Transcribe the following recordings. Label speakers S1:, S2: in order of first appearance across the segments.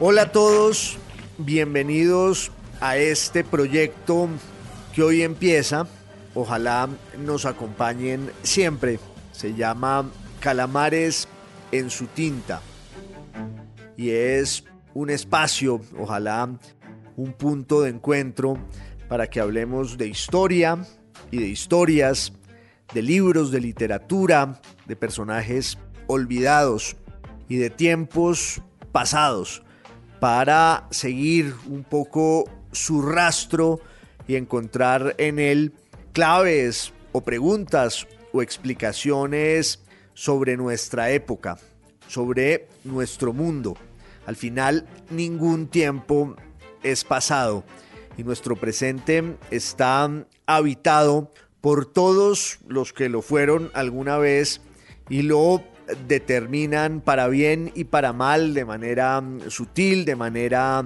S1: Hola a todos, bienvenidos a este proyecto que hoy empieza. Ojalá nos acompañen siempre. Se llama Calamares en su tinta. Y es un espacio, ojalá un punto de encuentro para que hablemos de historia y de historias, de libros, de literatura, de personajes olvidados y de tiempos pasados, para seguir un poco su rastro y encontrar en él claves o preguntas o explicaciones sobre nuestra época, sobre nuestro mundo. Al final, ningún tiempo es pasado y nuestro presente está habitado por todos los que lo fueron alguna vez y lo determinan para bien y para mal, de manera sutil, de manera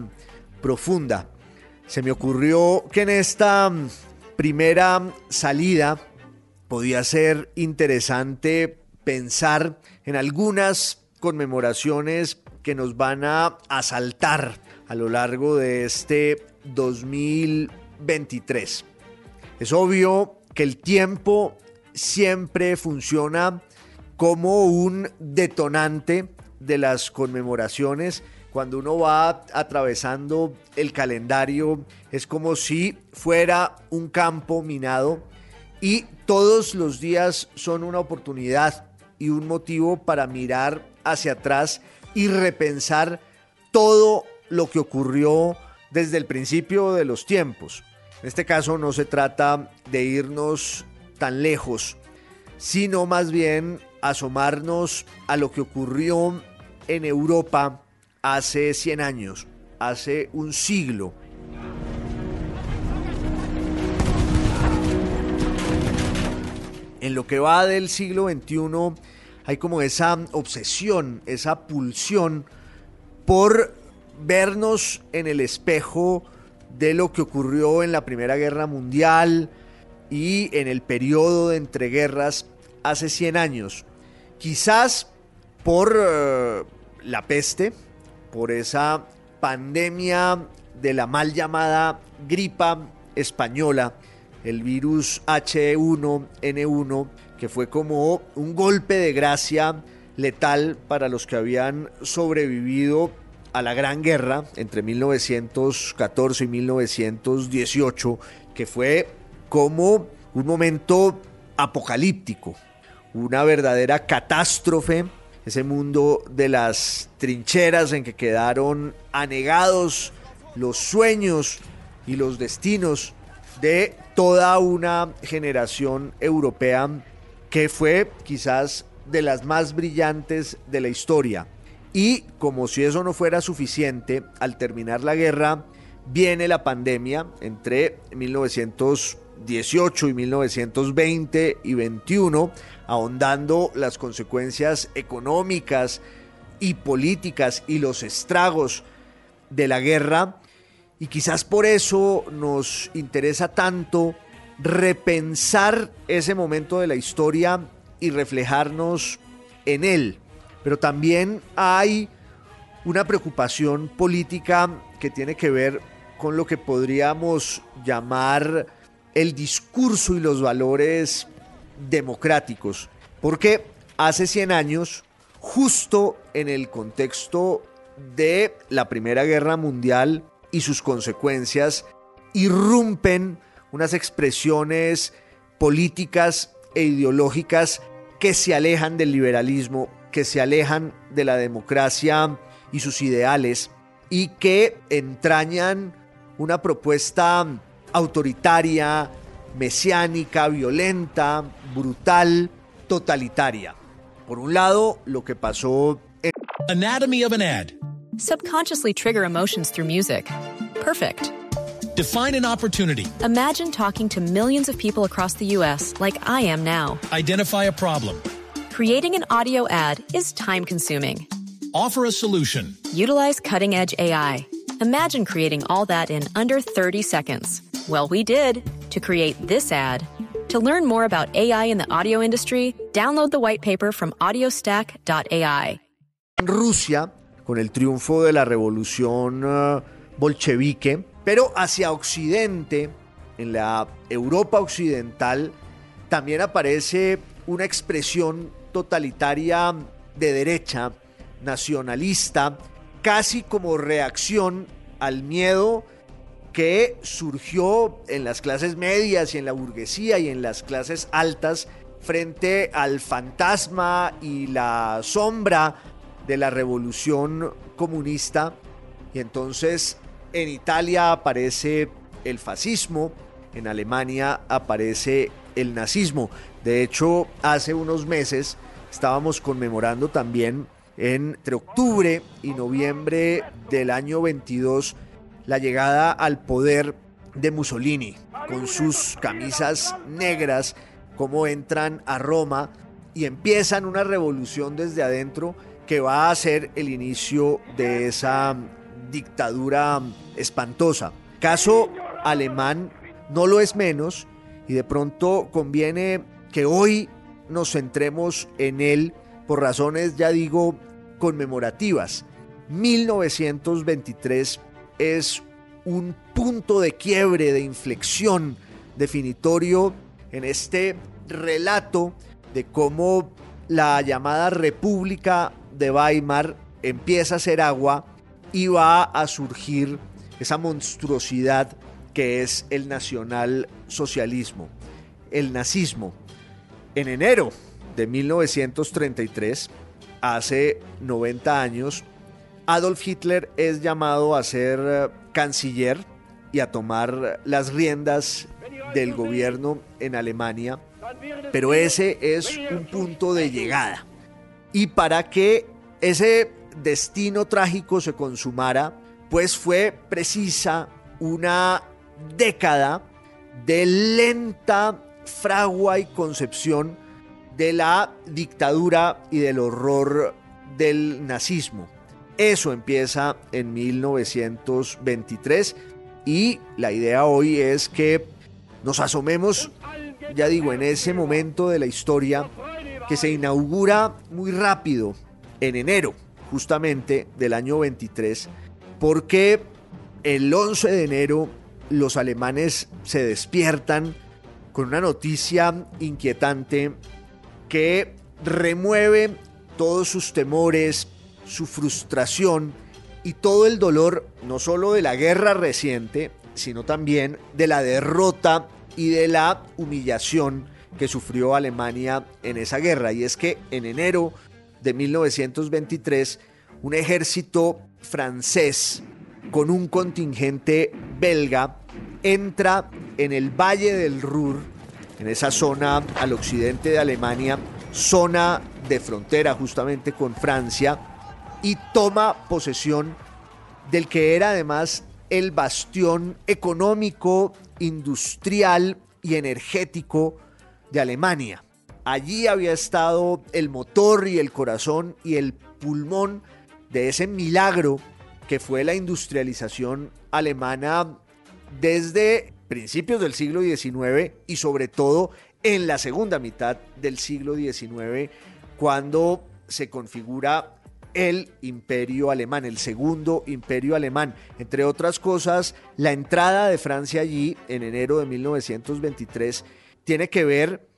S1: profunda. Se me ocurrió que en esta primera salida podía ser interesante pensar en algunas conmemoraciones que nos van a asaltar a lo largo de este 2023. Es obvio que el tiempo siempre funciona como un detonante de las conmemoraciones. Cuando uno va atravesando el calendario es como si fuera un campo minado y todos los días son una oportunidad y un motivo para mirar hacia atrás y repensar todo lo que ocurrió desde el principio de los tiempos. En este caso no se trata de irnos tan lejos, sino más bien asomarnos a lo que ocurrió en Europa hace 100 años, hace un siglo. En lo que va del siglo XXI hay como esa obsesión, esa pulsión por vernos en el espejo de lo que ocurrió en la Primera Guerra Mundial y en el periodo de entreguerras hace 100 años. Quizás por uh, la peste, por esa pandemia de la mal llamada gripa española, el virus H1N1, que fue como un golpe de gracia letal para los que habían sobrevivido a la Gran Guerra entre 1914 y 1918, que fue como un momento apocalíptico, una verdadera catástrofe, ese mundo de las trincheras en que quedaron anegados los sueños y los destinos de toda una generación europea que fue quizás de las más brillantes de la historia. Y como si eso no fuera suficiente, al terminar la guerra, viene la pandemia entre 1918 y 1920 y 21, ahondando las consecuencias económicas y políticas y los estragos de la guerra. Y quizás por eso nos interesa tanto repensar ese momento de la historia y reflejarnos en él. Pero también hay una preocupación política que tiene que ver con lo que podríamos llamar el discurso y los valores democráticos. Porque hace 100 años, justo en el contexto de la Primera Guerra Mundial y sus consecuencias, irrumpen unas expresiones políticas e ideológicas que se alejan del liberalismo, que se alejan de la democracia y sus ideales y que entrañan una propuesta autoritaria, mesiánica, violenta, brutal, totalitaria. Por un lado, lo que pasó en
S2: Anatomy of an ad.
S3: Subconsciously trigger emotions through music. Perfect.
S2: Define an opportunity.
S3: Imagine talking to millions of people across the U.S. like I am now.
S2: Identify a problem.
S3: Creating an audio ad is time consuming.
S2: Offer a solution.
S3: Utilize cutting edge AI. Imagine creating all that in under 30 seconds. Well, we did to create this ad. To learn more about AI in the audio industry, download the white paper from audiostack.ai.
S1: Rusia, con el triunfo de la revolución eh, bolchevique, pero hacia Occidente, en la Europa occidental, también aparece una expresión totalitaria de derecha, nacionalista, casi como reacción al miedo que surgió en las clases medias y en la burguesía y en las clases altas frente al fantasma y la sombra de la revolución comunista. Y entonces en Italia aparece el fascismo, en Alemania aparece el nazismo. De hecho, hace unos meses estábamos conmemorando también entre octubre y noviembre del año 22 la llegada al poder de Mussolini, con sus camisas negras, cómo entran a Roma y empiezan una revolución desde adentro que va a ser el inicio de esa dictadura espantosa. Caso alemán no lo es menos y de pronto conviene que hoy nos centremos en él por razones, ya digo, conmemorativas. 1923 es un punto de quiebre, de inflexión definitorio en este relato de cómo la llamada República de Weimar empieza a ser agua y va a surgir esa monstruosidad que es el nacionalsocialismo, el nazismo. En enero de 1933, hace 90 años, Adolf Hitler es llamado a ser eh, canciller y a tomar las riendas del gobierno en Alemania, pero ese es un punto de llegada. Y para que ese destino trágico se consumara, pues fue precisa una década de lenta fragua y concepción de la dictadura y del horror del nazismo. Eso empieza en 1923 y la idea hoy es que nos asomemos, ya digo, en ese momento de la historia que se inaugura muy rápido en enero justamente del año 23, porque el 11 de enero los alemanes se despiertan con una noticia inquietante que remueve todos sus temores, su frustración y todo el dolor, no solo de la guerra reciente, sino también de la derrota y de la humillación que sufrió Alemania en esa guerra. Y es que en enero de 1923, un ejército francés con un contingente belga entra en el Valle del Ruhr, en esa zona al occidente de Alemania, zona de frontera justamente con Francia, y toma posesión del que era además el bastión económico, industrial y energético de Alemania. Allí había estado el motor y el corazón y el pulmón de ese milagro que fue la industrialización alemana desde principios del siglo XIX y sobre todo en la segunda mitad del siglo XIX, cuando se configura el imperio alemán, el segundo imperio alemán. Entre otras cosas, la entrada de Francia allí en enero de 1923 tiene que ver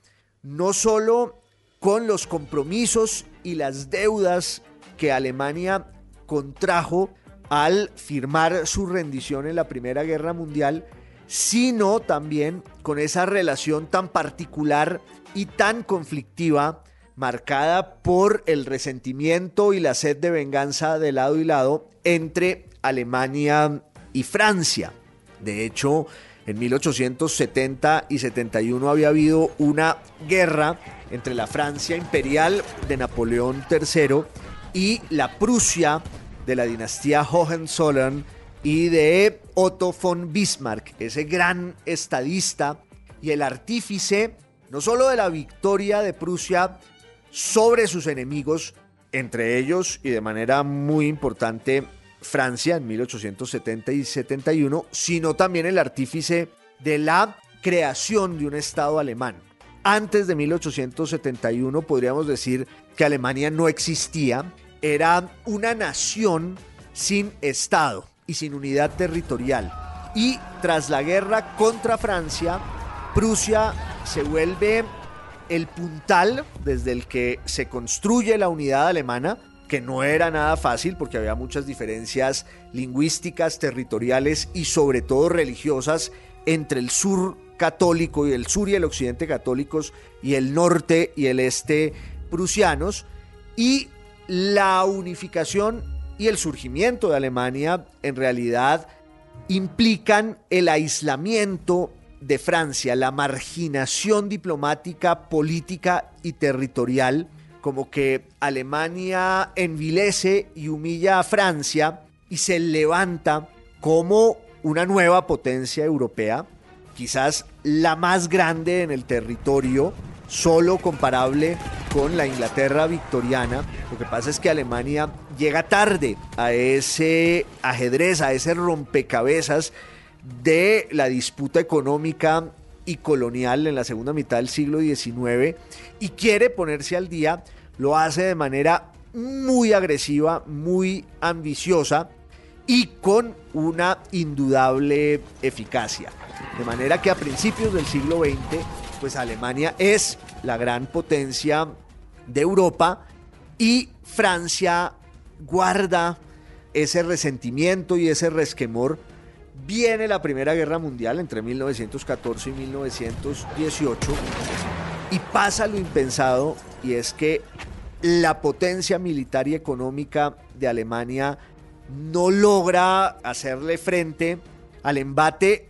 S1: no solo con los compromisos y las deudas que Alemania contrajo al firmar su rendición en la Primera Guerra Mundial, sino también con esa relación tan particular y tan conflictiva marcada por el resentimiento y la sed de venganza de lado y lado entre Alemania y Francia. De hecho, en 1870 y 71 había habido una guerra entre la Francia imperial de Napoleón III y la Prusia de la dinastía Hohenzollern y de Otto von Bismarck, ese gran estadista y el artífice no solo de la victoria de Prusia sobre sus enemigos, entre ellos y de manera muy importante Francia en 1870 y 71, sino también el artífice de la creación de un Estado alemán. Antes de 1871 podríamos decir que Alemania no existía, era una nación sin Estado y sin unidad territorial. Y tras la guerra contra Francia, Prusia se vuelve el puntal desde el que se construye la unidad alemana, que no era nada fácil porque había muchas diferencias lingüísticas, territoriales y sobre todo religiosas entre el sur católico y el sur y el occidente católicos y el norte y el este prusianos y la unificación y el surgimiento de Alemania en realidad implican el aislamiento de Francia, la marginación diplomática, política y territorial, como que Alemania envilece y humilla a Francia y se levanta como una nueva potencia europea, quizás la más grande en el territorio, solo comparable con la Inglaterra victoriana. Lo que pasa es que Alemania llega tarde a ese ajedrez, a ese rompecabezas de la disputa económica y colonial en la segunda mitad del siglo XIX y quiere ponerse al día, lo hace de manera muy agresiva, muy ambiciosa y con una indudable eficacia. De manera que a principios del siglo XX, pues Alemania es la gran potencia de Europa y Francia guarda ese resentimiento y ese resquemor. Viene la Primera Guerra Mundial entre 1914 y 1918 y pasa lo impensado y es que la potencia militar y económica de Alemania no logra hacerle frente al embate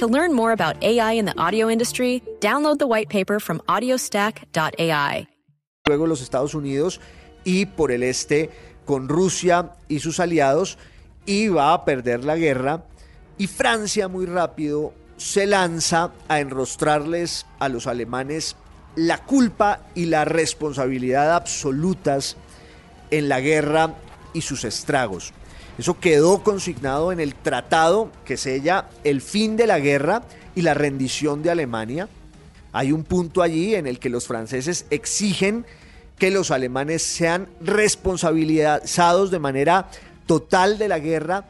S3: To learn more about AI in the audio industry, download the white paper from audiostack.ai.
S1: Luego los Estados Unidos y por el este con Rusia y sus aliados iba a perder la guerra y Francia muy rápido se lanza a enrostrarles a los alemanes la culpa y la responsabilidad absolutas en la guerra y sus estragos. Eso quedó consignado en el tratado que sella el fin de la guerra y la rendición de Alemania. Hay un punto allí en el que los franceses exigen que los alemanes sean responsabilizados de manera total de la guerra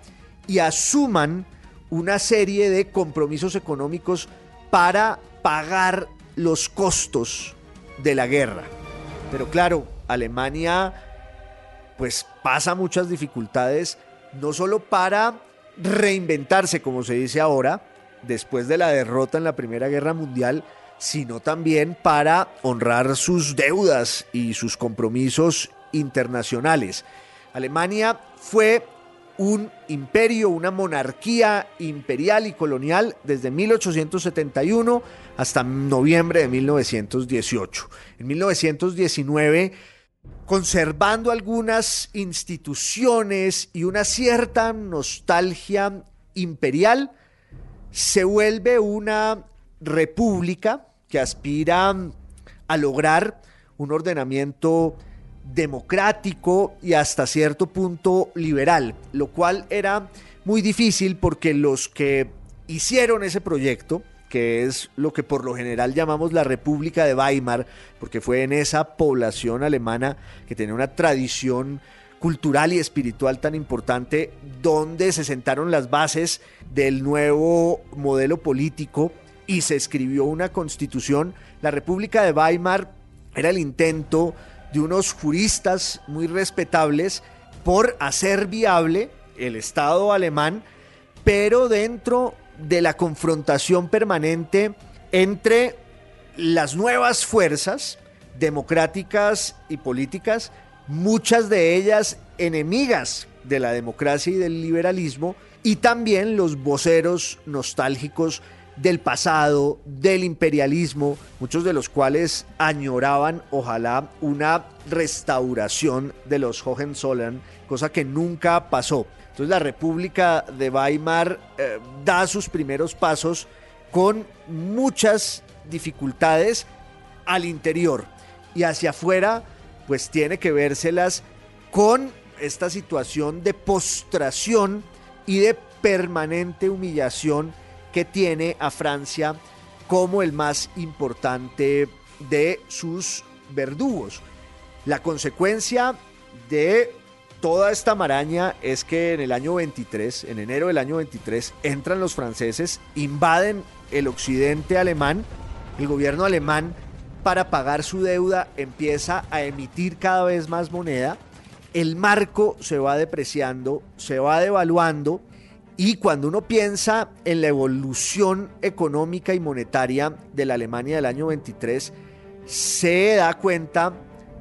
S1: y asuman una serie de compromisos económicos para pagar los costos de la guerra. Pero claro, Alemania pues pasa muchas dificultades, no solo para reinventarse, como se dice ahora, después de la derrota en la Primera Guerra Mundial, sino también para honrar sus deudas y sus compromisos internacionales. Alemania fue un imperio, una monarquía imperial y colonial desde 1871 hasta noviembre de 1918. En 1919, conservando algunas instituciones y una cierta nostalgia imperial, se vuelve una república que aspira a lograr un ordenamiento democrático y hasta cierto punto liberal, lo cual era muy difícil porque los que hicieron ese proyecto, que es lo que por lo general llamamos la República de Weimar, porque fue en esa población alemana que tenía una tradición cultural y espiritual tan importante, donde se sentaron las bases del nuevo modelo político y se escribió una constitución. La República de Weimar era el intento de unos juristas muy respetables por hacer viable el Estado alemán, pero dentro de la confrontación permanente entre las nuevas fuerzas democráticas y políticas, muchas de ellas enemigas de la democracia y del liberalismo, y también los voceros nostálgicos del pasado, del imperialismo, muchos de los cuales añoraban ojalá una restauración de los Hohenzollern, cosa que nunca pasó. Entonces la República de Weimar eh, da sus primeros pasos con muchas dificultades al interior y hacia afuera pues tiene que vérselas con esta situación de postración y de permanente humillación que tiene a Francia como el más importante de sus verdugos. La consecuencia de toda esta maraña es que en el año 23, en enero del año 23, entran los franceses, invaden el occidente alemán, el gobierno alemán para pagar su deuda empieza a emitir cada vez más moneda, el marco se va depreciando, se va devaluando y cuando uno piensa en la evolución económica y monetaria de la Alemania del año 23, se da cuenta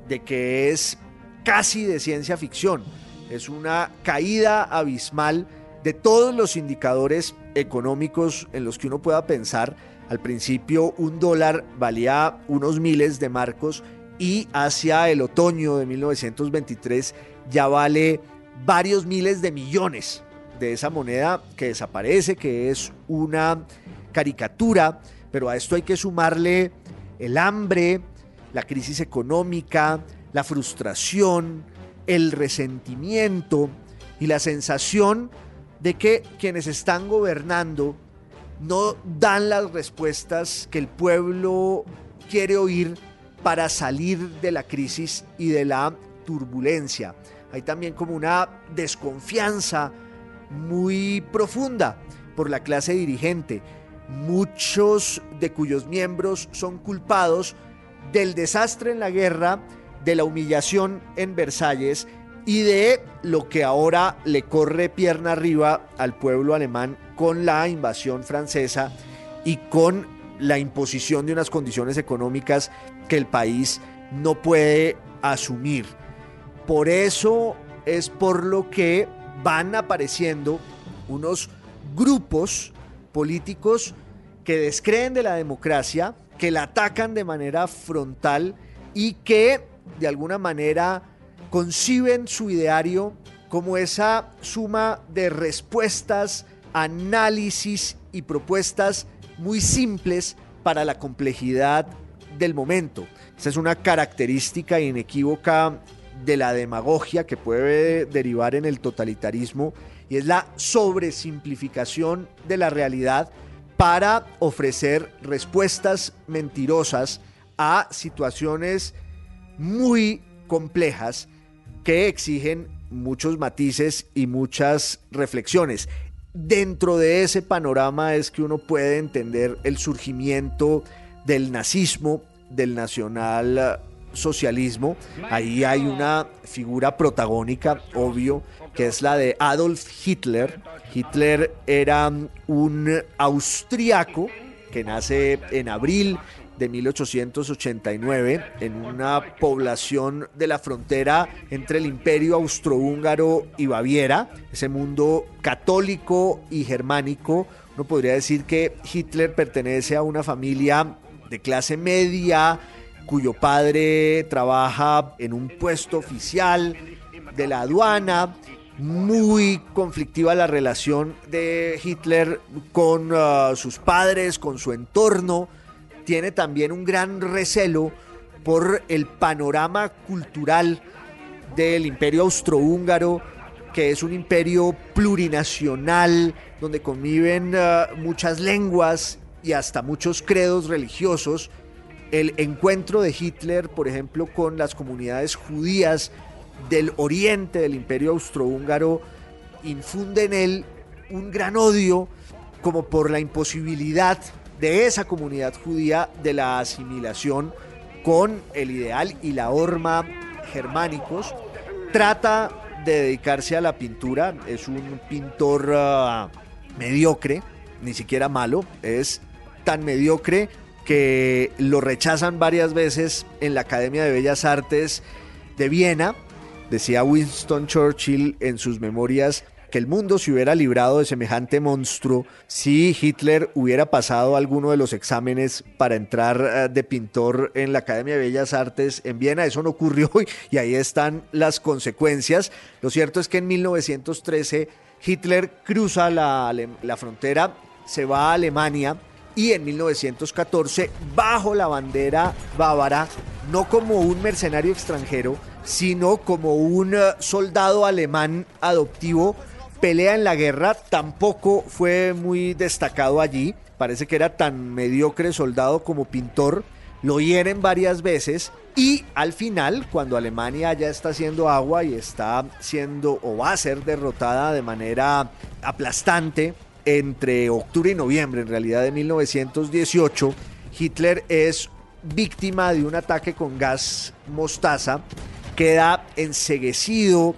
S1: de que es casi de ciencia ficción. Es una caída abismal de todos los indicadores económicos en los que uno pueda pensar. Al principio un dólar valía unos miles de marcos y hacia el otoño de 1923 ya vale varios miles de millones de esa moneda que desaparece, que es una caricatura, pero a esto hay que sumarle el hambre, la crisis económica, la frustración, el resentimiento y la sensación de que quienes están gobernando no dan las respuestas que el pueblo quiere oír para salir de la crisis y de la turbulencia. Hay también como una desconfianza muy profunda por la clase dirigente, muchos de cuyos miembros son culpados del desastre en la guerra, de la humillación en Versalles y de lo que ahora le corre pierna arriba al pueblo alemán con la invasión francesa y con la imposición de unas condiciones económicas que el país no puede asumir. Por eso es por lo que van apareciendo unos grupos políticos que descreen de la democracia, que la atacan de manera frontal y que de alguna manera conciben su ideario como esa suma de respuestas, análisis y propuestas muy simples para la complejidad del momento. Esa es una característica inequívoca de la demagogia que puede derivar en el totalitarismo y es la sobresimplificación de la realidad para ofrecer respuestas mentirosas a situaciones muy complejas que exigen muchos matices y muchas reflexiones. Dentro de ese panorama es que uno puede entender el surgimiento del nazismo, del nacional socialismo, ahí hay una figura protagónica, obvio, que es la de Adolf Hitler. Hitler era un austriaco que nace en abril de 1889 en una población de la frontera entre el imperio austrohúngaro y Baviera, ese mundo católico y germánico. Uno podría decir que Hitler pertenece a una familia de clase media, cuyo padre trabaja en un puesto oficial de la aduana. Muy conflictiva la relación de Hitler con uh, sus padres, con su entorno. Tiene también un gran recelo por el panorama cultural del imperio austrohúngaro, que es un imperio plurinacional, donde conviven uh, muchas lenguas y hasta muchos credos religiosos el encuentro de Hitler, por ejemplo, con las comunidades judías del oriente del imperio austrohúngaro, infunde en él un gran odio como por la imposibilidad de esa comunidad judía de la asimilación con el ideal y la horma germánicos. Trata de dedicarse a la pintura, es un pintor ah, mediocre, ni siquiera malo, es tan mediocre que lo rechazan varias veces en la Academia de Bellas Artes de Viena. Decía Winston Churchill en sus memorias que el mundo se hubiera librado de semejante monstruo si Hitler hubiera pasado alguno de los exámenes para entrar eh, de pintor en la Academia de Bellas Artes en Viena. Eso no ocurrió y ahí están las consecuencias. Lo cierto es que en 1913 Hitler cruza la, la frontera, se va a Alemania y en 1914 bajo la bandera bávara, no como un mercenario extranjero, sino como un eh, soldado alemán adoptivo, pelea en la guerra, tampoco fue muy destacado allí, parece que era tan mediocre soldado como pintor, lo hieren varias veces y al final, cuando Alemania ya está haciendo agua y está siendo o va a ser derrotada de manera aplastante entre octubre y noviembre, en realidad de 1918, Hitler es víctima de un ataque con gas mostaza, queda enseguecido,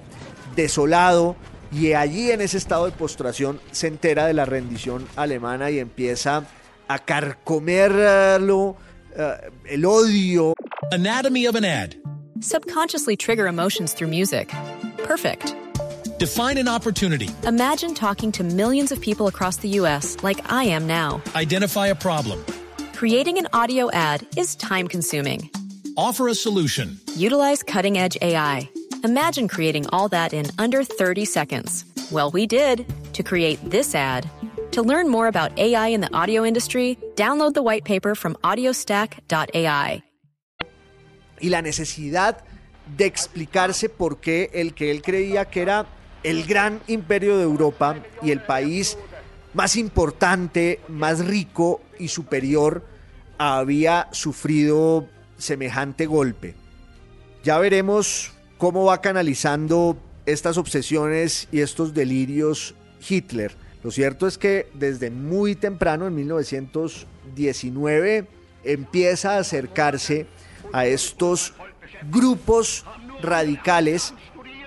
S1: desolado, y allí en ese estado de postración se entera de la rendición alemana y empieza a carcomerlo, uh, el odio.
S2: Anatomy of an ad.
S3: Subconsciously trigger emotions through music. Perfect.
S2: Define an opportunity.
S3: Imagine talking to millions of people across the U.S. like I am now.
S2: Identify a problem.
S3: Creating an audio ad is time consuming.
S2: Offer a solution.
S3: Utilize cutting edge AI. Imagine creating all that in under 30 seconds. Well, we did to create this ad. To learn more about AI in the audio industry, download the white paper from audiostack.ai.
S1: Y la necesidad de explicarse por qué el que él creía que era el gran imperio de Europa y el país más importante, más rico y superior había sufrido semejante golpe. Ya veremos cómo va canalizando estas obsesiones y estos delirios Hitler. Lo cierto es que desde muy temprano, en 1919, empieza a acercarse a estos grupos radicales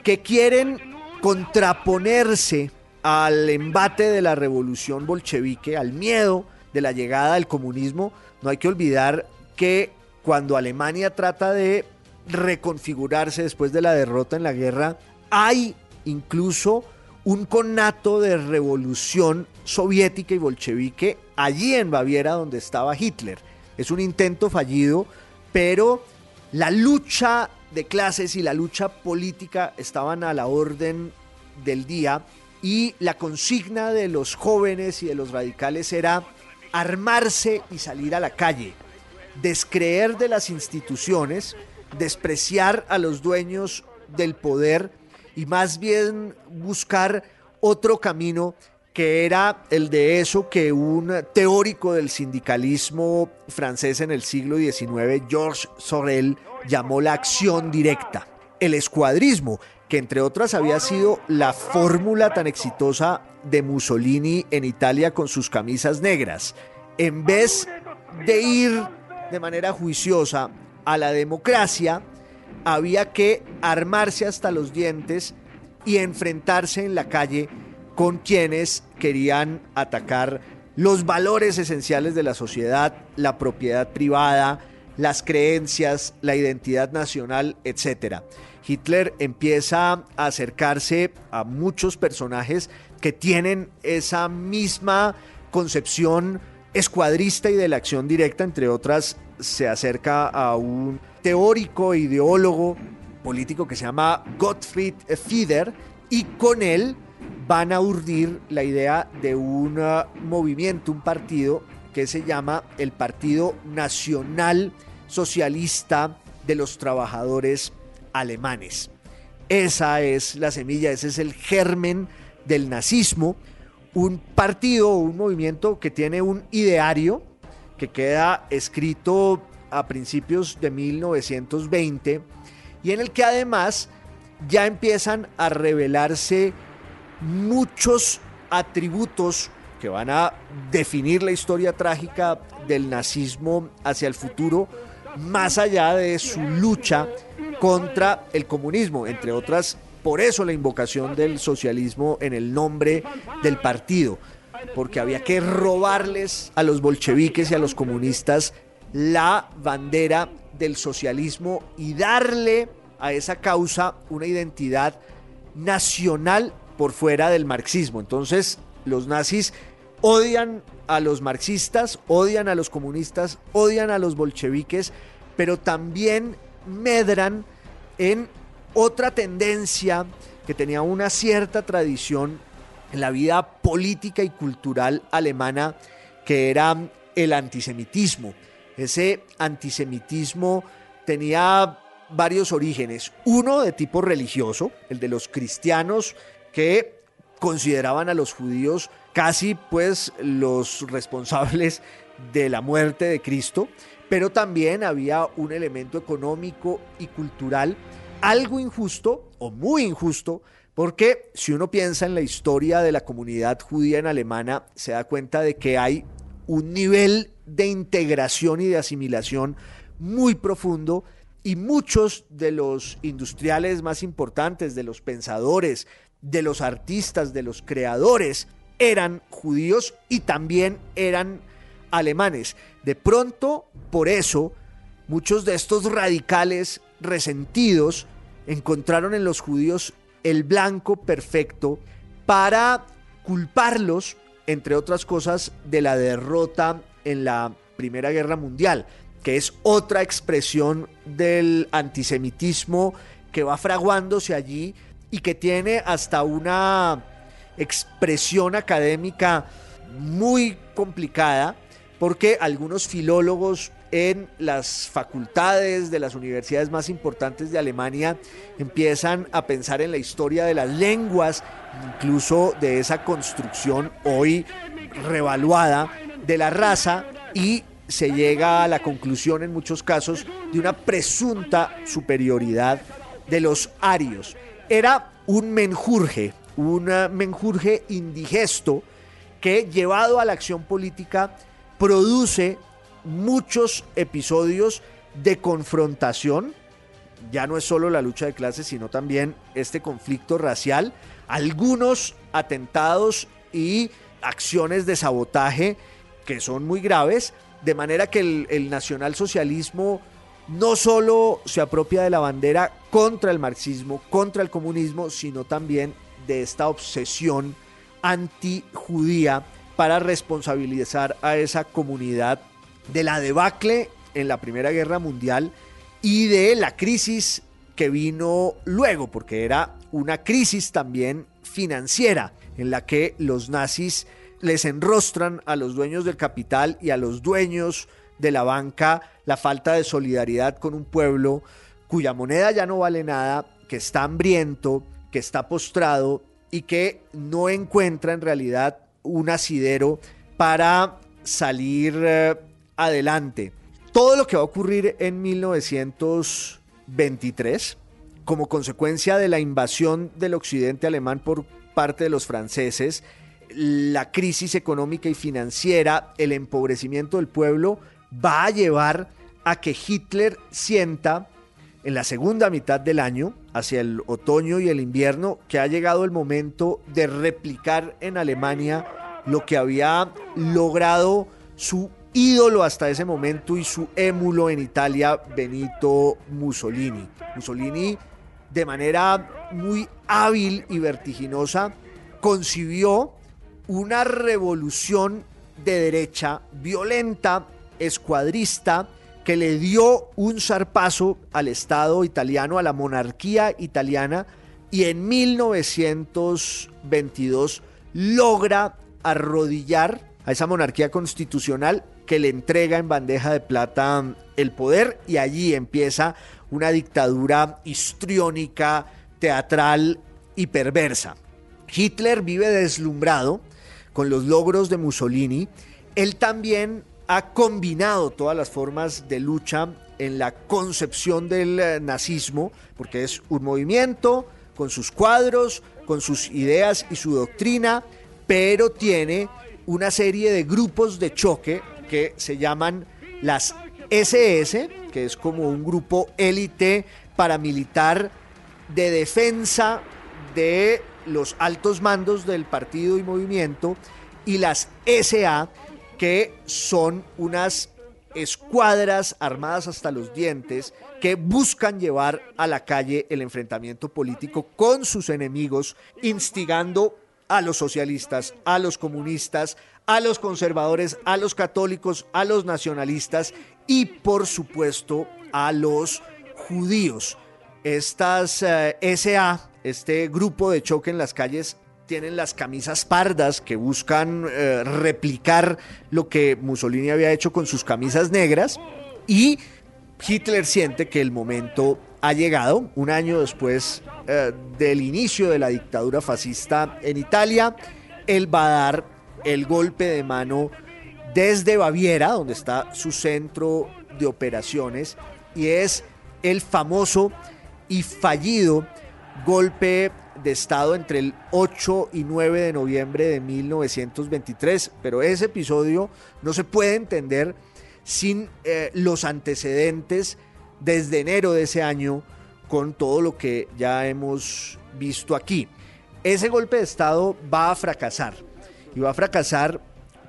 S1: que quieren contraponerse al embate de la revolución bolchevique, al miedo de la llegada del comunismo, no hay que olvidar que cuando Alemania trata de reconfigurarse después de la derrota en la guerra, hay incluso un conato de revolución soviética y bolchevique allí en Baviera donde estaba Hitler. Es un intento fallido, pero la lucha de clases y la lucha política estaban a la orden del día y la consigna de los jóvenes y de los radicales era armarse y salir a la calle, descreer de las instituciones, despreciar a los dueños del poder y más bien buscar otro camino que era el de eso que un teórico del sindicalismo francés en el siglo XIX, Georges Sorel, llamó la acción directa, el escuadrismo, que entre otras había sido la fórmula tan exitosa de Mussolini en Italia con sus camisas negras. En vez de ir de manera juiciosa a la democracia, había que armarse hasta los dientes y enfrentarse en la calle con quienes querían atacar los valores esenciales de la sociedad, la propiedad privada, las creencias, la identidad nacional, etc. Hitler empieza a acercarse a muchos personajes que tienen esa misma concepción escuadrista y de la acción directa, entre otras, se acerca a un teórico, ideólogo, político que se llama Gottfried Fieder, y con él van a urdir la idea de un uh, movimiento, un partido que se llama el Partido Nacional Socialista de los Trabajadores Alemanes. Esa es la semilla, ese es el germen del nazismo, un partido un movimiento que tiene un ideario que queda escrito a principios de 1920 y en el que además ya empiezan a revelarse muchos atributos que van a definir la historia trágica del nazismo hacia el futuro, más allá de su lucha contra el comunismo, entre otras, por eso la invocación del socialismo en el nombre del partido, porque había que robarles a los bolcheviques y a los comunistas la bandera del socialismo y darle a esa causa una identidad nacional por fuera del marxismo. Entonces, los nazis odian a los marxistas, odian a los comunistas, odian a los bolcheviques, pero también medran en otra tendencia que tenía una cierta tradición en la vida política y cultural alemana, que era el antisemitismo. Ese antisemitismo tenía varios orígenes. Uno de tipo religioso, el de los cristianos que consideraban a los judíos casi pues los responsables de la muerte de Cristo, pero también había un elemento económico y cultural algo injusto o muy injusto, porque si uno piensa en la historia de la comunidad judía en Alemania, se da cuenta de que hay un nivel de integración y de asimilación muy profundo y muchos de los industriales más importantes, de los pensadores, de los artistas, de los creadores, eran judíos y también eran alemanes. De pronto, por eso, muchos de estos radicales resentidos encontraron en los judíos el blanco perfecto para culparlos, entre otras cosas, de la derrota en la Primera Guerra Mundial que es otra expresión del antisemitismo que va fraguándose allí y que tiene hasta una expresión académica muy complicada, porque algunos filólogos en las facultades de las universidades más importantes de Alemania empiezan a pensar en la historia de las lenguas, incluso de esa construcción hoy revaluada de la raza y se llega a la conclusión en muchos casos de una presunta superioridad de los arios. Era un menjurje, un menjurje indigesto que llevado a la acción política produce muchos episodios de confrontación. Ya no es solo la lucha de clases, sino también este conflicto racial, algunos atentados y acciones de sabotaje que son muy graves, de manera que el, nacionalsocialismo no solo se apropia de la bandera contra el marxismo, contra el comunismo, sino también de esta obsesión antijudía para responsabilizar a esa comunidad de la debacle en la Primera Guerra Mundial y de la crisis que vino luego, porque era una crisis también financiera en la que los nazis les enrostran a los dueños del capital y a los dueños de la banca la falta de solidaridad con un pueblo cuya moneda ya no vale nada, que está hambriento, que está postrado y que no encuentra en realidad un asidero para salir eh, adelante. Todo lo que va a ocurrir en 1923 como consecuencia de la invasión del occidente alemán por parte de los franceses la crisis económica y financiera, el empobrecimiento del pueblo, va a llevar a que Hitler sienta en la segunda mitad del año, hacia el otoño y el invierno, que ha llegado el momento de replicar en Alemania lo que había logrado su ídolo hasta ese momento y su émulo en Italia, Benito Mussolini. Mussolini, de manera muy hábil y vertiginosa, concibió una revolución de derecha violenta, escuadrista, que le dio un zarpazo al Estado italiano, a la monarquía italiana, y en 1922 logra arrodillar a esa monarquía constitucional que le entrega en bandeja de plata el poder y allí empieza una dictadura histriónica, teatral y perversa. Hitler vive deslumbrado con los logros de Mussolini, él también ha combinado todas las formas de lucha en la concepción del eh, nazismo, porque es un movimiento con sus cuadros, con sus ideas y su doctrina, pero tiene una serie de grupos de choque que se llaman las SS, que es como un grupo élite paramilitar de defensa de los altos mandos del partido y movimiento, y las SA, que son unas escuadras armadas hasta los dientes que buscan llevar a la calle el enfrentamiento político con sus enemigos, instigando a los socialistas, a los comunistas, a los conservadores, a los católicos, a los nacionalistas y por supuesto a los judíos. Estas eh, SA, este grupo de choque en las calles, tienen las camisas pardas que buscan eh, replicar lo que Mussolini había hecho con sus camisas negras y Hitler siente que el momento ha llegado, un año después eh, del inicio de la dictadura fascista en Italia, él va a dar el golpe de mano desde Baviera, donde está su centro de operaciones, y es el famoso y fallido golpe de Estado entre el 8 y 9 de noviembre de 1923, pero ese episodio no se puede entender sin eh, los antecedentes desde enero de ese año con todo lo que ya hemos visto aquí. Ese golpe de Estado va a fracasar y va a fracasar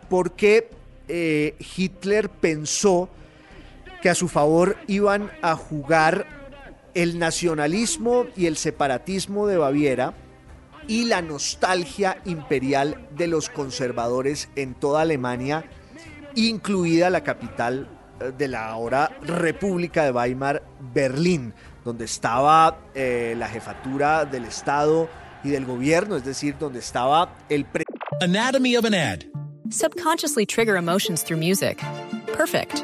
S1: porque eh, Hitler pensó que a su favor iban a jugar el nacionalismo y el separatismo de Baviera y la nostalgia imperial de los conservadores en toda Alemania, incluida la capital eh, de la ahora República de Weimar, Berlín, donde estaba eh, la jefatura del Estado y del gobierno, es decir, donde estaba el pre
S2: Anatomy of an ad.
S3: Subconsciously trigger emotions through music. Perfect.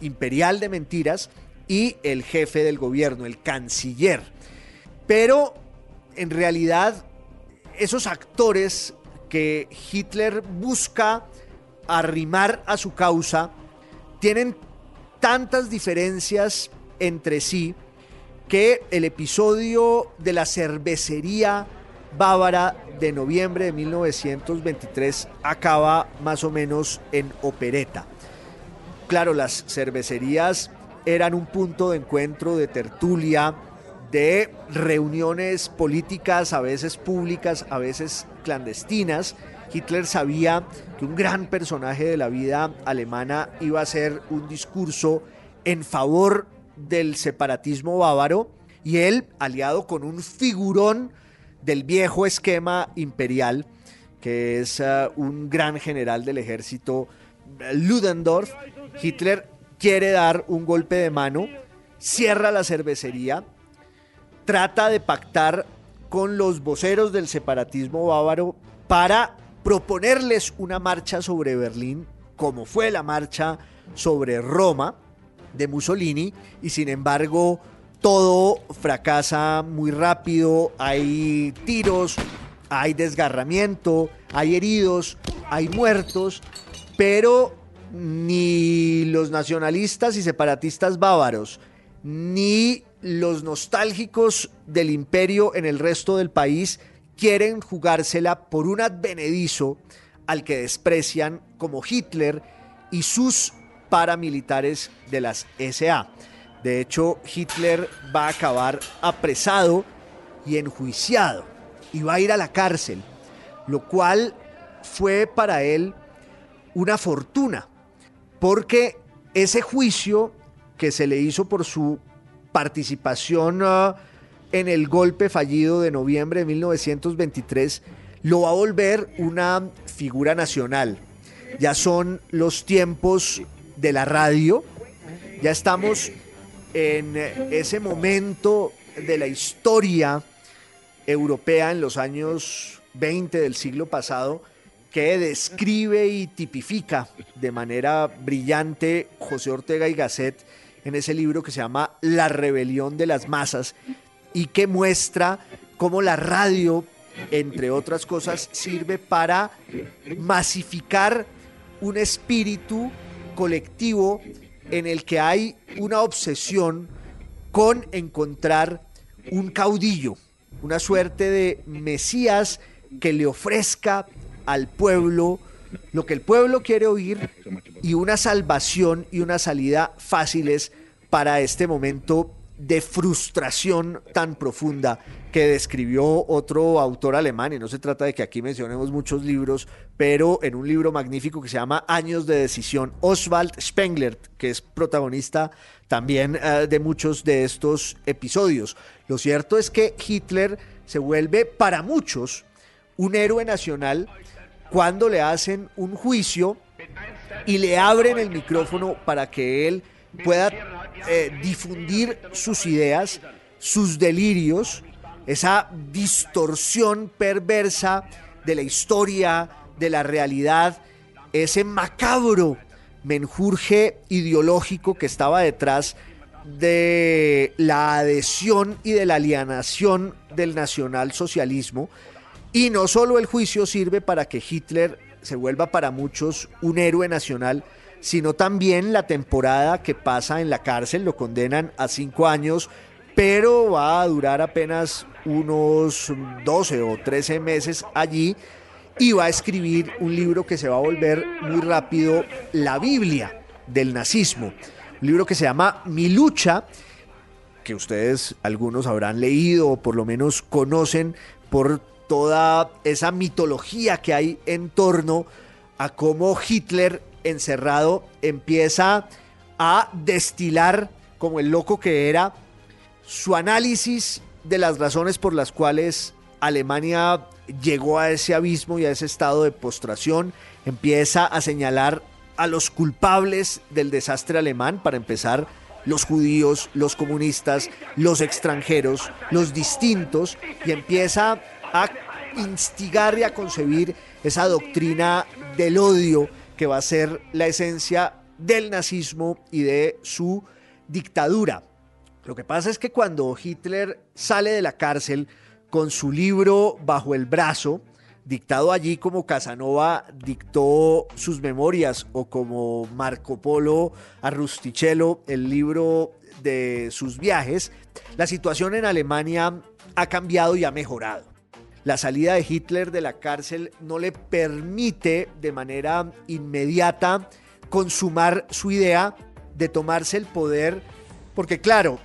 S1: imperial de mentiras, y el jefe del gobierno, el canciller. Pero en realidad esos actores que Hitler busca arrimar a su causa tienen tantas diferencias entre sí que el episodio de la cervecería bávara de noviembre de 1923 acaba más o menos en opereta. Claro, las cervecerías eran un punto de encuentro, de tertulia, de reuniones políticas, a veces públicas, a veces clandestinas. Hitler sabía que un gran personaje de la vida alemana iba a hacer un discurso en favor del separatismo bávaro y él, aliado con un figurón del viejo esquema imperial, que es uh, un gran general del ejército, Ludendorff, Hitler quiere dar un golpe de mano, cierra la cervecería, trata de pactar con los voceros del separatismo bávaro para proponerles una marcha sobre Berlín, como fue la marcha sobre Roma de Mussolini, y sin embargo todo fracasa muy rápido, hay tiros, hay desgarramiento, hay heridos, hay muertos, pero ni los nacionalistas y separatistas bávaros, ni los nostálgicos del imperio en el resto del país quieren jugársela por un advenedizo al que desprecian como Hitler y sus paramilitares de las SA. De hecho, Hitler va a acabar apresado y enjuiciado y va a ir a la cárcel, lo cual fue para él una fortuna, porque ese juicio que se le hizo por su participación uh, en el golpe fallido de noviembre de 1923 lo va a volver una figura nacional. Ya son los tiempos de la radio, ya estamos en ese momento de la historia europea en los años 20 del siglo pasado que describe y tipifica de manera brillante José Ortega y Gasset en ese libro que se llama La rebelión de las masas y que muestra cómo la radio, entre otras cosas, sirve para masificar un espíritu colectivo en el que hay una obsesión con encontrar un caudillo, una suerte de Mesías que le ofrezca al pueblo lo que el pueblo quiere oír y una salvación y una salida fáciles para este momento de frustración tan profunda que describió otro autor alemán, y no se trata de que aquí mencionemos muchos libros, pero en un libro magnífico que se llama Años de Decisión, Oswald Spengler, que es protagonista también uh, de muchos de estos episodios. Lo cierto es que Hitler se vuelve para muchos un héroe nacional cuando le hacen un juicio y le abren el micrófono para que él pueda eh, difundir sus ideas, sus delirios, esa distorsión perversa de la historia, de la realidad, ese macabro menjurje ideológico que estaba detrás de la adhesión y de la alienación del nacionalsocialismo. Y no solo el juicio sirve para que Hitler se vuelva para muchos un héroe nacional, sino también la temporada que pasa en la cárcel, lo condenan a cinco años, pero va a durar apenas unos 12 o 13 meses allí y va a escribir un libro que se va a volver muy rápido la Biblia del nazismo, un libro que se llama Mi lucha, que ustedes algunos habrán leído o por lo menos conocen por toda esa mitología que hay en torno a cómo Hitler encerrado empieza a destilar, como el loco que era, su análisis de las razones por las cuales Alemania llegó a ese abismo y a ese estado de postración, empieza a señalar a los culpables del desastre alemán, para empezar, los judíos, los comunistas, los extranjeros, los distintos, y empieza a instigar y a concebir esa doctrina del odio que va a ser la esencia del nazismo y de su dictadura. Lo que pasa es que cuando Hitler sale de la cárcel con su libro bajo el brazo, dictado allí como Casanova dictó sus memorias o como Marco Polo a Rustichello el libro de sus viajes, la situación en Alemania ha cambiado y ha mejorado la salida de Hitler de la cárcel no le permite de manera inmediata consumar su idea de tomarse el poder, porque claro,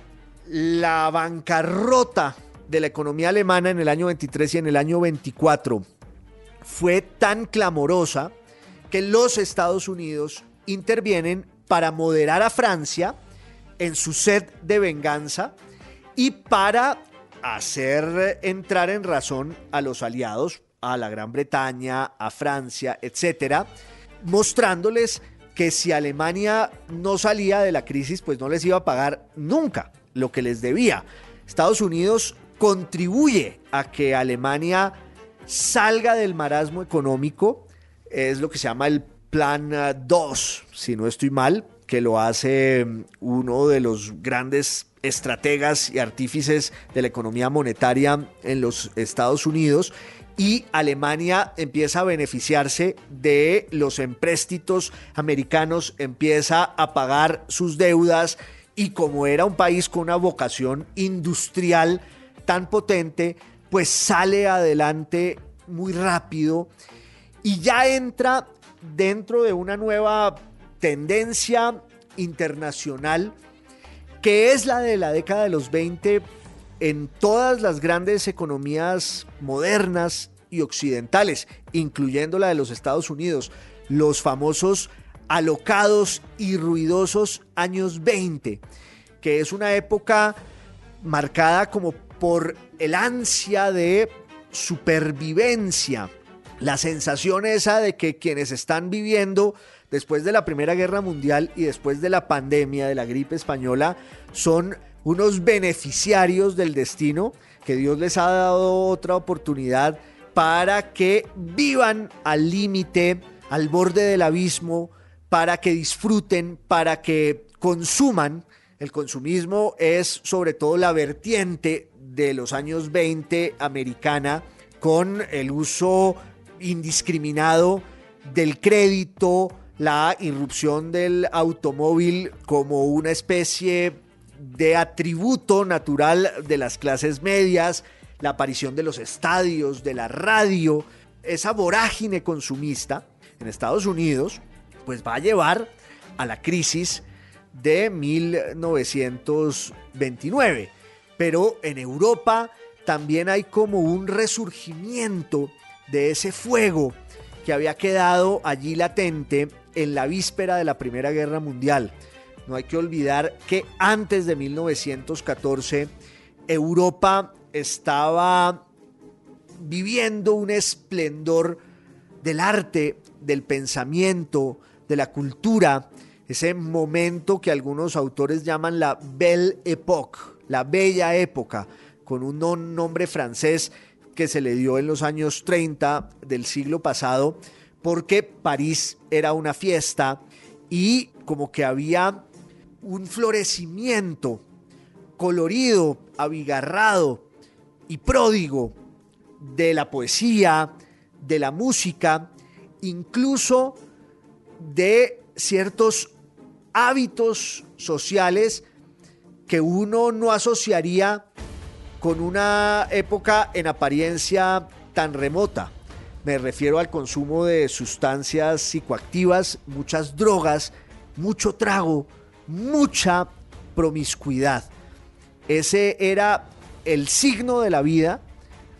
S1: la bancarrota de la economía alemana en el año 23 y en el año 24 fue tan clamorosa que los Estados Unidos intervienen para moderar a Francia en su sed de venganza y para hacer entrar en razón a los aliados, a la Gran Bretaña, a Francia, etcétera, mostrándoles que si Alemania no salía de la crisis, pues no les iba a pagar nunca lo que les debía. Estados Unidos contribuye a que Alemania salga del marasmo económico, es lo que se llama el Plan 2, si no estoy mal, que lo hace mm, uno de los grandes estrategas y artífices de la economía monetaria en los Estados Unidos y Alemania empieza a beneficiarse de los empréstitos americanos, empieza a pagar sus deudas y como era un país con una vocación industrial tan potente, pues sale adelante muy rápido y ya entra dentro de una nueva tendencia internacional que es la de la década de los 20 en todas las grandes economías modernas y occidentales, incluyendo la de los Estados Unidos, los famosos alocados y ruidosos años 20, que es una época marcada como por el ansia de supervivencia, la sensación esa de que quienes están viviendo después de la Primera Guerra Mundial y después de la pandemia de la gripe española, son unos beneficiarios del destino, que Dios les ha dado otra oportunidad para que vivan al límite, al borde del abismo, para que disfruten, para que consuman. El consumismo es sobre todo la vertiente de los años 20 americana con el uso indiscriminado del crédito, la irrupción del automóvil como una especie de atributo natural de las clases medias, la aparición de los estadios, de la radio, esa vorágine consumista en Estados Unidos, pues va a llevar a la crisis de 1929. Pero en Europa también hay como un resurgimiento de ese fuego que había quedado allí latente en la víspera de la Primera Guerra Mundial. No hay que olvidar que antes de 1914 Europa estaba viviendo un esplendor del arte, del pensamiento, de la cultura, ese momento que algunos autores llaman la Belle Époque, la bella época, con un nombre francés que se le dio en los años 30 del siglo pasado, porque París era una fiesta y como que había un florecimiento colorido, abigarrado y pródigo de la poesía, de la música, incluso de ciertos hábitos sociales que uno no asociaría con una época en apariencia tan remota. Me refiero al consumo de sustancias psicoactivas, muchas drogas, mucho trago, mucha promiscuidad. Ese era el signo de la vida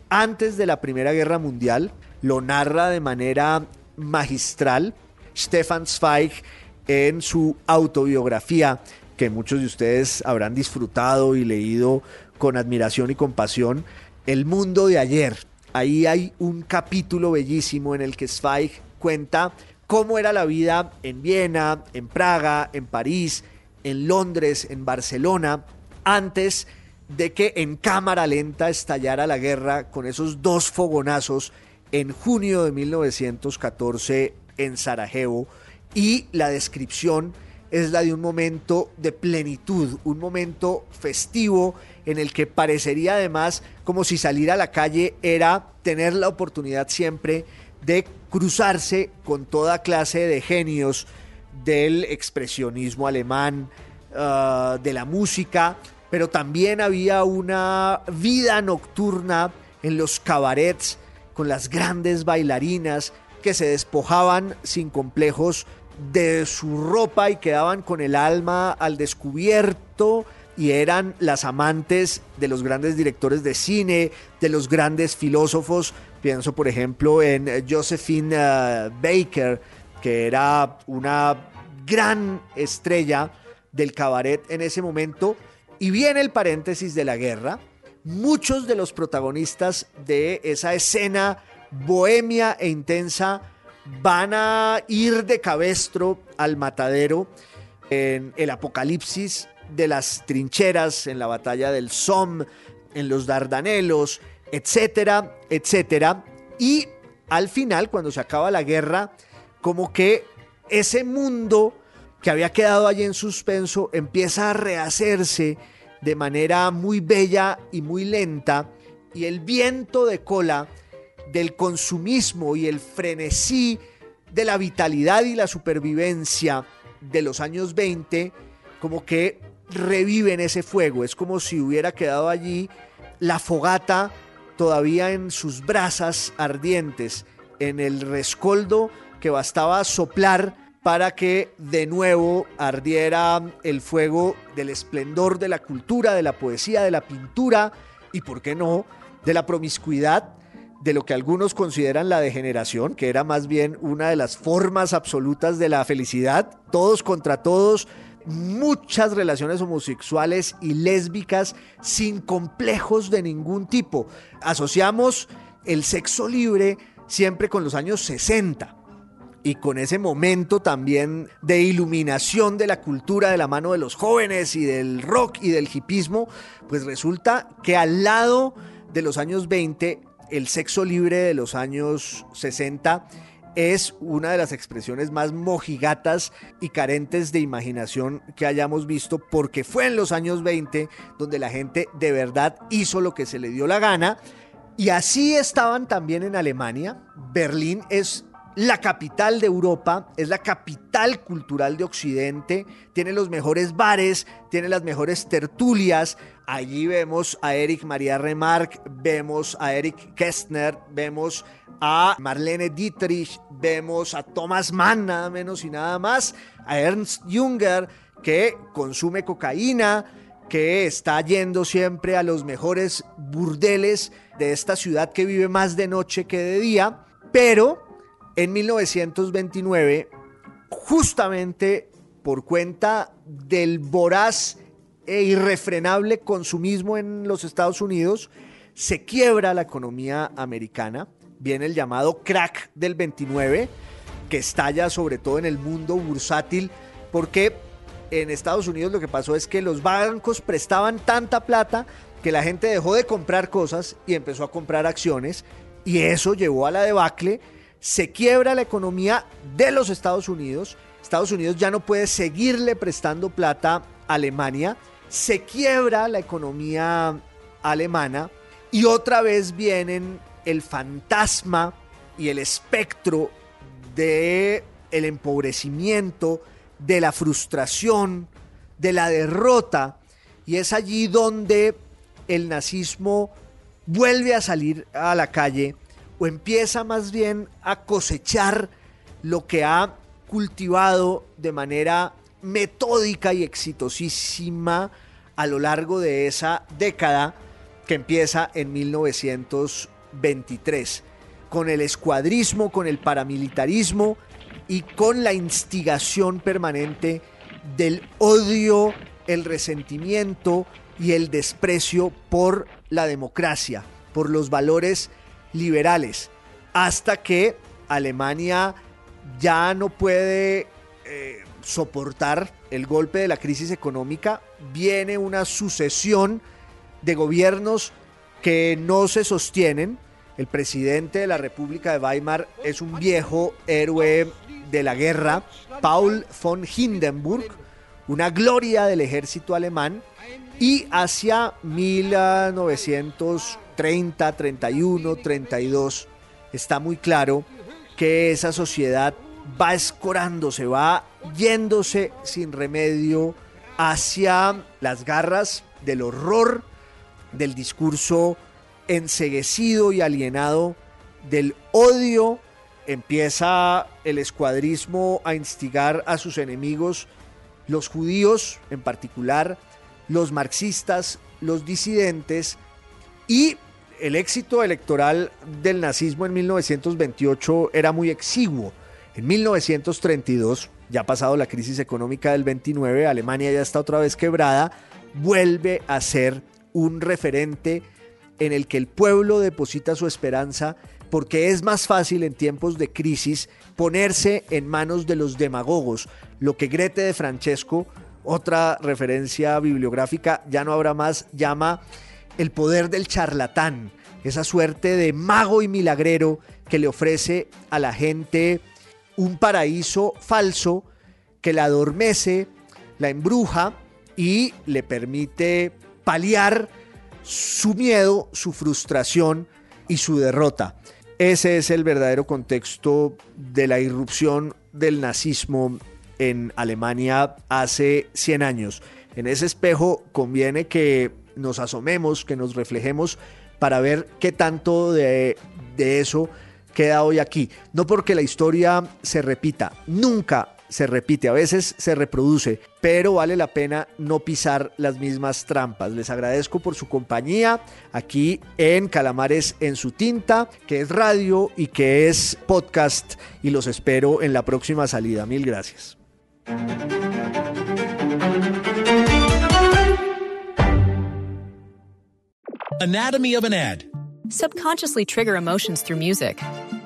S1: antes de la Primera Guerra Mundial. Lo narra de manera magistral Stefan Zweig en su autobiografía que muchos de ustedes habrán disfrutado y leído con admiración y compasión, El mundo de ayer. Ahí hay un capítulo bellísimo en el que Zweig cuenta cómo era la vida en Viena, en Praga, en París, en Londres, en Barcelona, antes de que en cámara lenta estallara la guerra con esos dos fogonazos en junio de 1914 en Sarajevo. Y la descripción es la de un momento de plenitud, un momento festivo en el que parecería además como si salir a la calle era tener la oportunidad siempre de cruzarse con toda clase de genios del expresionismo alemán, ah, de la música, pero también había una vida nocturna en los cabarets con las grandes bailarinas que se despojaban sin complejos de su ropa y quedaban con el alma al descubierto y eran las amantes de los grandes directores de cine, de los grandes filósofos. Pienso, por ejemplo, en Josephine eh, Baker, que era una gran estrella del cabaret en ese momento y viene el paréntesis de la guerra. Muchos de los protagonistas de esa escena bohemia e intensa van a ir de cabestro al matadero en el apocalipsis de las trincheras, en la batalla del Somme, en los Dardanelos, etcétera, etcétera. Y al final, cuando se acaba la guerra, como que ese mundo que había quedado allí en suspenso, empieza a rehacerse de manera muy bella y muy lenta, y el viento de cola del consumismo y el frenesí de la vitalidad y la supervivencia de los años 20, como que reviven ese fuego, es como si hubiera quedado allí la fogata todavía en sus brasas ardientes, en el rescoldo que bastaba soplar para que de nuevo ardiera el fuego del esplendor de la cultura, de la poesía, de la pintura y, ¿por qué no?, de la promiscuidad, de lo que algunos consideran la degeneración, que era más bien una de las formas absolutas de la felicidad, todos contra todos, muchas relaciones homosexuales y lésbicas sin complejos de ningún tipo. Asociamos el sexo libre siempre con los años 60 y con ese momento también de iluminación de la cultura de la mano de los jóvenes y del rock y del hipismo, pues resulta que al lado de los años 20 el sexo libre de los años 60 es una de las expresiones más mojigatas y carentes de imaginación que hayamos visto porque fue en los años 20 donde la gente de verdad hizo lo que se le dio la gana y así estaban también en Alemania. Berlín es la capital de Europa, es la capital cultural de Occidente, tiene los mejores bares, tiene las mejores tertulias. Allí vemos a Eric María Remarque, vemos a Eric Kästner, vemos a Marlene Dietrich, vemos a Thomas Mann, nada menos y nada más, a Ernst Junger, que consume cocaína, que está yendo siempre a los mejores burdeles de esta ciudad que vive más de noche que de día, pero en 1929, justamente por cuenta del voraz e irrefrenable consumismo en los Estados Unidos, se quiebra la economía americana, viene el llamado crack del 29, que estalla sobre todo en el mundo bursátil, porque en Estados Unidos lo que pasó es que los bancos prestaban tanta plata que la gente dejó de comprar cosas y empezó a comprar acciones, y eso llevó a la debacle se quiebra la economía de los Estados Unidos. Estados Unidos ya no puede seguirle prestando plata a Alemania. Se quiebra la economía alemana y otra vez vienen el fantasma y el espectro de el empobrecimiento, de la frustración, de la derrota. Y es allí donde el nazismo vuelve a salir a la calle o empieza más bien a cosechar lo que ha cultivado de manera metódica y exitosísima a lo largo de esa década que empieza en 1923, con el escuadrismo, con el paramilitarismo y con la instigación permanente del odio, el resentimiento y el desprecio por la democracia, por los valores liberales, hasta que Alemania ya no puede eh, soportar el golpe de la crisis económica, viene una sucesión de gobiernos que no se sostienen. El presidente de la República de Weimar es un viejo héroe de la guerra, Paul von Hindenburg, una gloria del ejército alemán, y hacia 1900 30, 31, 32, está muy claro que esa sociedad va escorándose, va yéndose sin remedio hacia las garras del horror, del discurso enseguecido y alienado, del odio. Empieza el escuadrismo a instigar a sus enemigos, los judíos en particular, los marxistas, los disidentes, y el éxito electoral del nazismo en 1928 era muy exiguo. En 1932, ya pasado la crisis económica del 29, Alemania ya está otra vez quebrada, vuelve a ser un referente en el que el pueblo deposita su esperanza porque es más fácil en tiempos de crisis ponerse en manos de los demagogos, lo que Grete de Francesco, otra referencia bibliográfica, ya no habrá más, llama el poder del charlatán, esa suerte de mago y milagrero que le ofrece a la gente un paraíso falso que la adormece, la embruja y le permite paliar su miedo, su frustración y su derrota. Ese es el verdadero contexto de la irrupción del nazismo en Alemania hace 100 años. En ese espejo conviene que nos asomemos, que nos reflejemos para ver qué tanto de, de eso queda hoy aquí. No porque la historia se repita, nunca se repite, a veces se reproduce, pero vale la pena no pisar las mismas trampas. Les agradezco por su compañía aquí en Calamares en su tinta, que es radio y que es podcast, y los espero en la próxima salida. Mil gracias.
S2: Anatomy of an ad.
S3: Subconsciously trigger emotions through music.